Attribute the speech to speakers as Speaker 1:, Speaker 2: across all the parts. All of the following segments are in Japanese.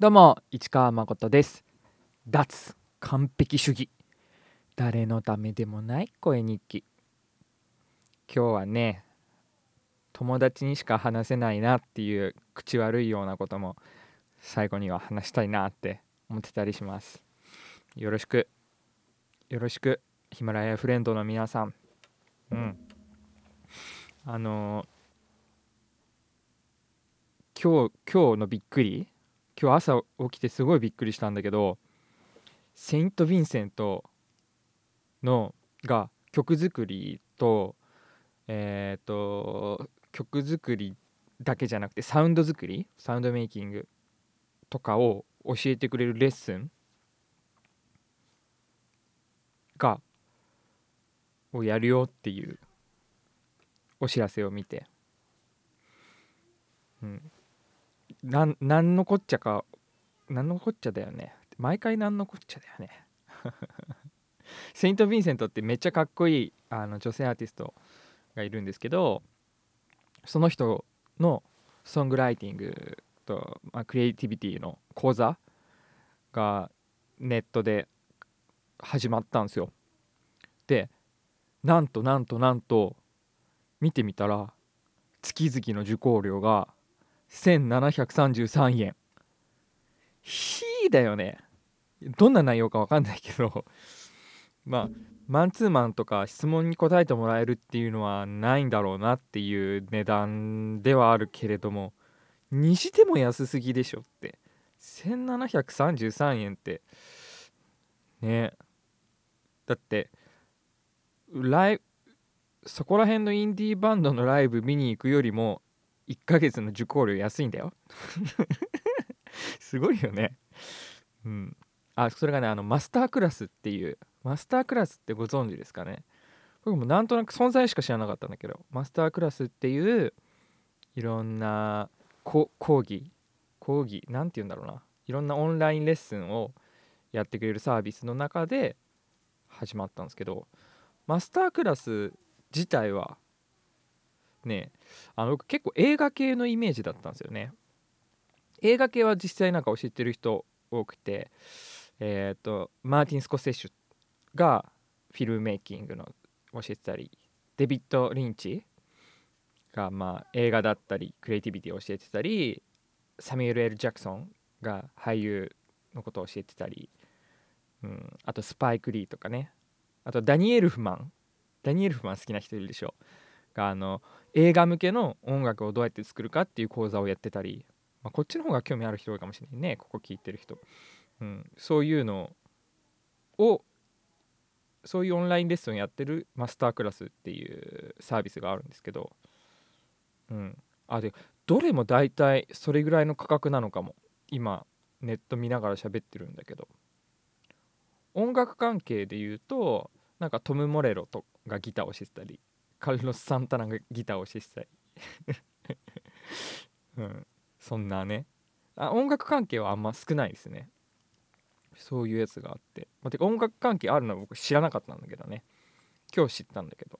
Speaker 1: どうも市川誠です。脱完璧主義。誰のためでもない声日記今日はね友達にしか話せないなっていう口悪いようなことも最後には話したいなって思ってたりします。よろしく。よろしくヒマラヤフレンドの皆さん。うん。あのー、今日今日のびっくり今日朝起きてすごいびっくりしたんだけどセイント・ヴィンセントのが曲作りとえっ、ー、と曲作りだけじゃなくてサウンド作りサウンドメイキングとかを教えてくれるレッスンがをやるよっていうお知らせを見て、うん、なんなんのこっちゃかなんのこっちゃだよね。毎回なんのこっちゃだよね。セイント・ヴィンセントってめっちゃかっこいいあの女性アーティストがいるんですけどその人のソングライティングと、まあ、クリエイティビティの講座がネットで始まったんですよ。でなんとなんとなんと見てみたら月々の受講料が1733円。ひーだよね。どんな内容か分かんないけど。まあマンツーマンとか質問に答えてもらえるっていうのはないんだろうなっていう値段ではあるけれどもにしても安すぎでしょって。1733円って。ね。だってライそこら辺のインディーバンドのライブ見に行くよりも1ヶ月の受講料安いんだよ。すごいよね。うん。あそれがねあのマスタークラスっていうマスタークラスってご存知ですかね。僕もなんとなく存在しか知らなかったんだけどマスタークラスっていういろんな講義講義何て言うんだろうな。いろんなオンラインレッスンをやってくれるサービスの中で始まったんですけどマスタークラス自体はねあの僕結構映画系のイメージだったんですよね。映画系は実際なんか教えてる人多くてえっ、ー、とマーティン・スコセッシュがフィルムメイキングの教えてたりデビッド・リンチがまあ映画だったりクリエイティビティを教えてたりサミュエル・エル・ジャクソンが俳優のことを教えてたり、うん、あとスパイク・リーとかね。あとダニエルフマン。ダニエルフマン好きな人いるでしょ。があの映画向けの音楽をどうやって作るかっていう講座をやってたり、まあ、こっちの方が興味ある人多いかもしれないねここ聞いてる人、うん、そういうのをそういうオンラインレッスンやってるマスタークラスっていうサービスがあるんですけど、うん、あでどれも大体それぐらいの価格なのかも。今ネット見ながら喋ってるんだけど。音楽関係で言うとなんかトム・モレロとがギターをしてたり。カルロス・サンタナがギターをしてたりうん、そんなね。あ音楽関係はあんま少ないですね。そういうやつがあって、まあ、てか音楽関係あるのは僕知らなかったんだけどね。今日知ったんだけど。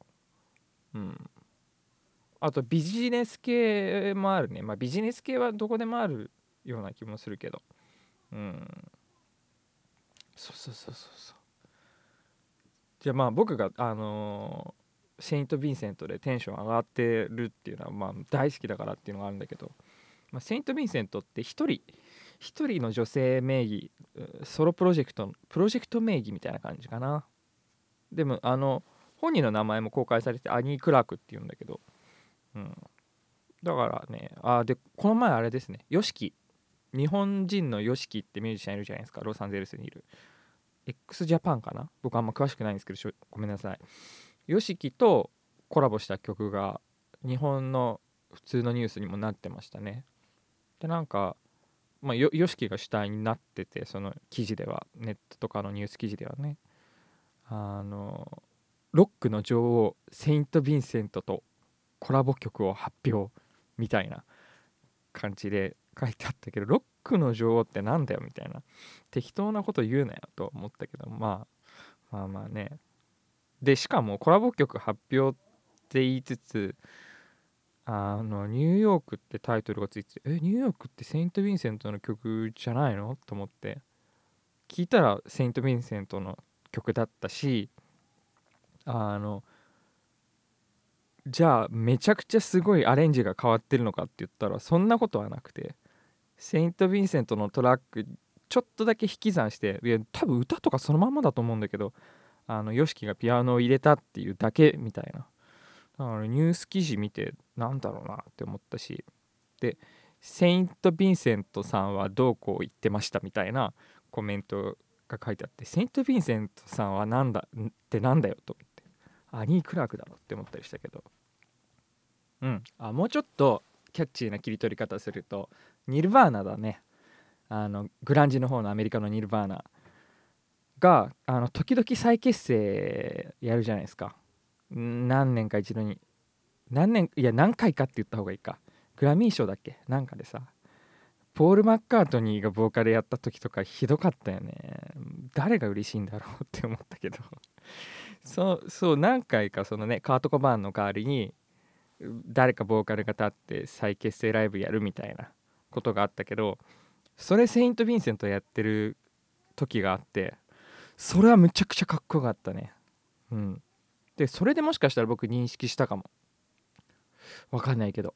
Speaker 1: うん。あとビジネス系もあるね。まあビジネス系はどこでもあるような気もするけど。うん。そうそうそうそうそう。じゃあまあ僕があのー、セイント・ヴィンセントでテンション上がってるっていうのはまあ大好きだからっていうのがあるんだけど、まあ、セイント・ヴィンセントって1人1人の女性名義ソロプロジェクトプロジェクト名義みたいな感じかな。でもあの本人の名前も公開されてアニー・クラークっていうんだけど、うん、だからねあでこの前あれですね YOSHIKI 日本人の YOSHIKI ってミュージシャンいるじゃないですか。ロサンゼルスにいる。X ジャパンかな？僕あんま詳しくないんですけどごめんなさい。YOSHIKI とコラボした曲が日本の普通のニュースにもなってましたね。でなんかまあ、YOSHIKI が主体になっててその記事ではネットとかのニュース記事ではね。あのロックの女王セイント・ヴィンセントとコラボ曲を発表みたいな感じで書いてあったけどロックの女王ってなんだよみたいな適当なこと言うなよと思ったけど、まあ、まあまあね。でしかもコラボ曲発表って言いつつあのニューヨークってタイトルがついててえニューヨークってセイント・ヴィンセントの曲じゃないの？と思って聞いたらセイント・ヴィンセントの曲だったしあのじゃあめちゃくちゃすごいアレンジが変わってるのかって言ったらそんなことはなくてセイント・ヴィンセントのトラックちょっとだけ引き算していや多分歌とかそのまんまだと思うんだけどあの YOSHIKI がピアノを入れたっていうだけみたいな。だからニュース記事見てなんだろうなって思ったし。でセイント・ヴィンセントさんはどうこう言ってましたみたいなコメントが書いてあってセイント・ヴィンセントさんはなんだってなんだよと思って。アニー・クラークだろって思ったりしたけど。うん。あもうちょっとキャッチーな切り取り方するとニルバーナだね。あのグランジの方のアメリカのニルバーナ。があの時々再結成やるじゃないですか。何年か一度に。何年いや何回かって言った方がいいか。グラミー賞だっけ？なんかでさ。ポール・マッカートニーがボーカルやった時とかひどかったよね。誰が嬉しいんだろうって思ったけど。そうそう何回かそのねカート・コバーンの代わりに誰かボーカルが立って再結成ライブやるみたいなことがあったけどそれセイント・ヴィンセントやってる時があってそれはむちゃくちゃかっこよかったね。うん。でそれでもしかしたら僕認識したかも。わかんないけど。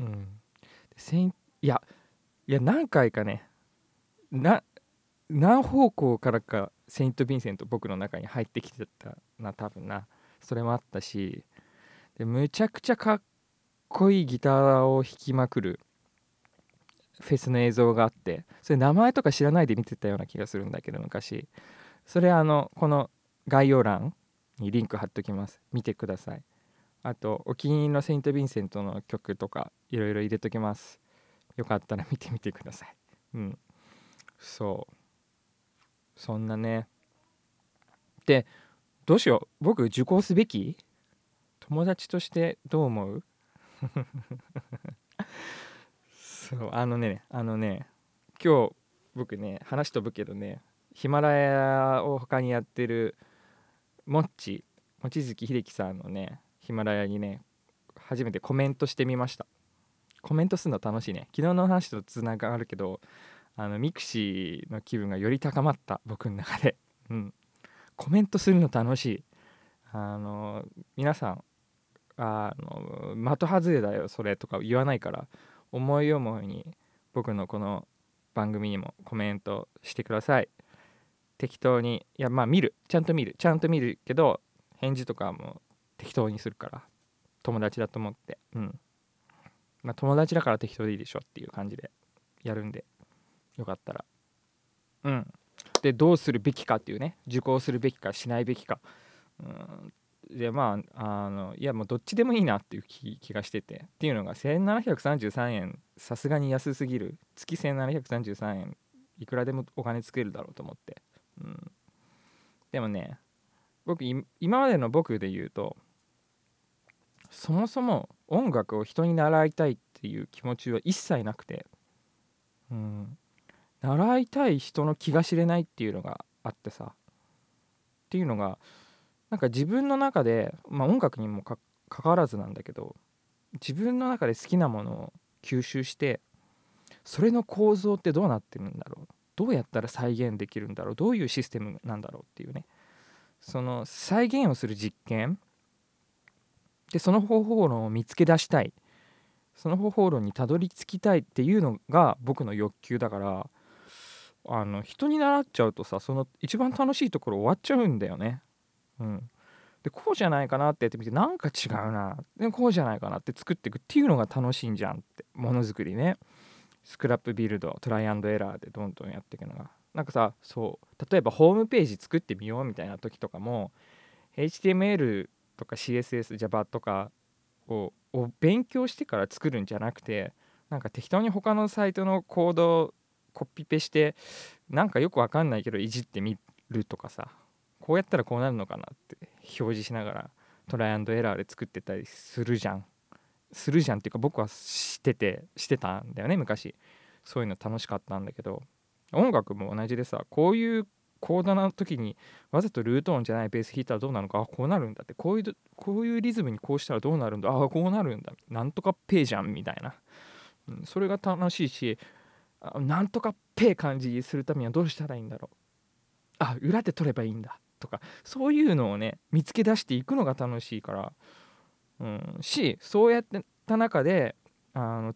Speaker 1: うん。いやいや何回かねな何方向からかセイント・ヴィンセント僕の中に入ってきてたな多分な。それもあったし。でむちゃくちゃかっこいいギターを弾きまくるフェスの映像があってそれ名前とか知らないで見てたような気がするんだけど昔。それあのこの概要欄にリンク貼っときます。見てください。あとお気に入りのセイント・ヴィンセントの曲とかいろいろ入れときます。よかったら見てみてください。うん。そう。そんなね。でどうしよう。僕受講すべき？友達としてどう思う？そうあのねあのね今日僕ね話飛ぶけどねヒマラヤを他にやってるもっち望月秀樹さんのねヒマラヤにね初めてコメントしてみました。コメントするの楽しいね。昨日の話とつながるけどあのミクシーの気分がより高まった僕の中で。うん。コメントするの楽しい。あの皆さんあの的外れだよそれとか言わないから。思い思いに僕のこの番組にもコメントしてください。適当に。いやまあ見る。ちゃんと見る。ちゃんと見るけど返事とかも適当にするから。友達だと思って。うん。まあ友達だから適当でいいでしょっていう感じでやるんで。よかったら。うん。でどうするべきかっていうね。受講するべきかしないべきか。うん。でまああのいやもうどっちでもいいなっていう気がしてて。っていうのが1733円さすがに安すぎる。月1733円いくらでもお金作れるだろうと思って、うん、でもね僕今までの僕で言うとそもそも音楽を人に習いたいっていう気持ちは一切なくて、うん、習いたい人の気が知れないっていうのがあってさ。っていうのがなんか自分の中で、まあ、音楽にもかかわらずなんだけど自分の中で好きなものを吸収してそれの構造ってどうなってるんだろう？どうやったら再現できるんだろう？どういうシステムなんだろうっていうね。その再現をする実験。でその方法論を見つけ出したい。その方法論にたどり着きたいっていうのが僕の欲求だからあの人に習っちゃうとさその一番楽しいところ終わっちゃうんだよね。うん、でこうじゃないかなってやってみてなんか違うな。でこうじゃないかなって作っていくっていうのが楽しいんじゃんって。ものづくりね。スクラップビルドトライアンドエラーでどんどんやっていくのが。なんかさそう。例えばホームページ作ってみようみたいな時とかも HTML とか CSSJava とかをを勉強してから作るんじゃなくてなんか適当に他のサイトのコードをコピペしてなんかよくわかんないけどいじってみるとかさ。こうやったらこうなるのかなって表示しながらトライアンドエラーで作ってたりするじゃん。するじゃんっていうか僕はしててしてたんだよね昔。そういうの楽しかったんだけど。音楽も同じでさこういうコードの時にわざとルート音じゃないベース弾いたらどうなのかあこうなるんだって。こういうこういうリズムにこうしたらどうなるんだあこうなるんだ。なんとかペーじゃんみたいな、うん、それが楽しいしなんとかペー感じするためにはどうしたらいいんだろう。あ裏で取ればいいんだ。とかそういうのをね見つけ出していくのが楽しいから、うん、しそうやってた中であの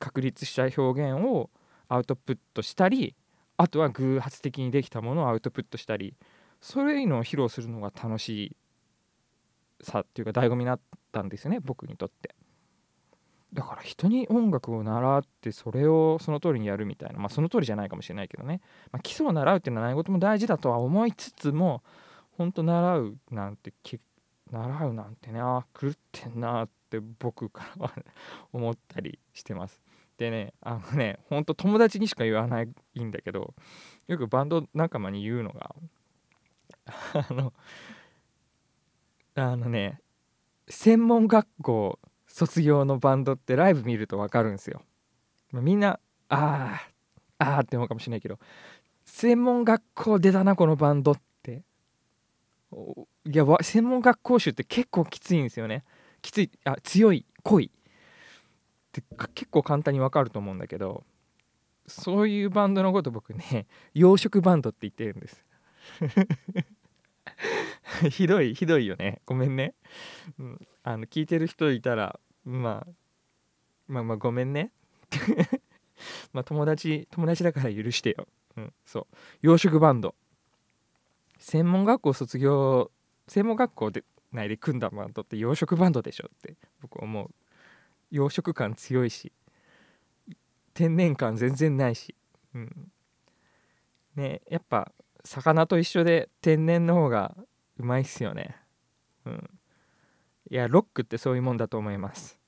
Speaker 1: 確立した表現をアウトプットしたりあとは偶発的にできたものをアウトプットしたりそういうのを披露するのが楽しいさっていうか醍醐味になったんですよね僕にとって。だから人に音楽を習ってそれをその通りにやるみたいなまあその通りじゃないかもしれないけどね、まあ、基礎を習うっていうのは何事も大事だとは思いつつも本当習うなんて習うなんてねあ狂ってんなって僕からは思ったりしてます。でねあのねほんと友達にしか言わないんだけどよくバンド仲間に言うのがあのあのね専門学校卒業のバンドってライブ見ると分かるんですよ。みんなああああって思うかもしれないけど専門学校出たなこのバンドって。いや専門学校集って結構きついんですよね。きついあ強い濃い。って結構簡単に分かると思うんだけどそういうバンドのこと僕ね 洋食バンドって言ってるんです。ひどいひどいよね。ごめんね、うん、あの聞いてる人いたら、まあ、まあまあごめんね。まあ友達友達だから許してよ、うん、そう。洋食バンド。専門学校卒業専門学校で内で組んだバンドって洋食バンドでしょって僕思う。洋食感強いし天然感全然ないし、うん、ねやっぱ魚と一緒で天然の方がうまいっすよね。うん。いやロックってそういうもんだと思います。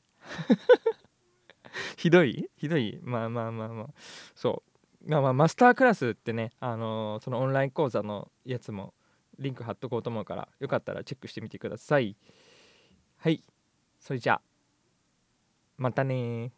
Speaker 1: ひどい？ひどい？まあまあまあまあ。そう。まあまあマスタークラスってねあのー、そのオンライン講座のやつもリンク貼っとこうと思うからよかったらチェックしてみてください。はい。それじゃあ。またね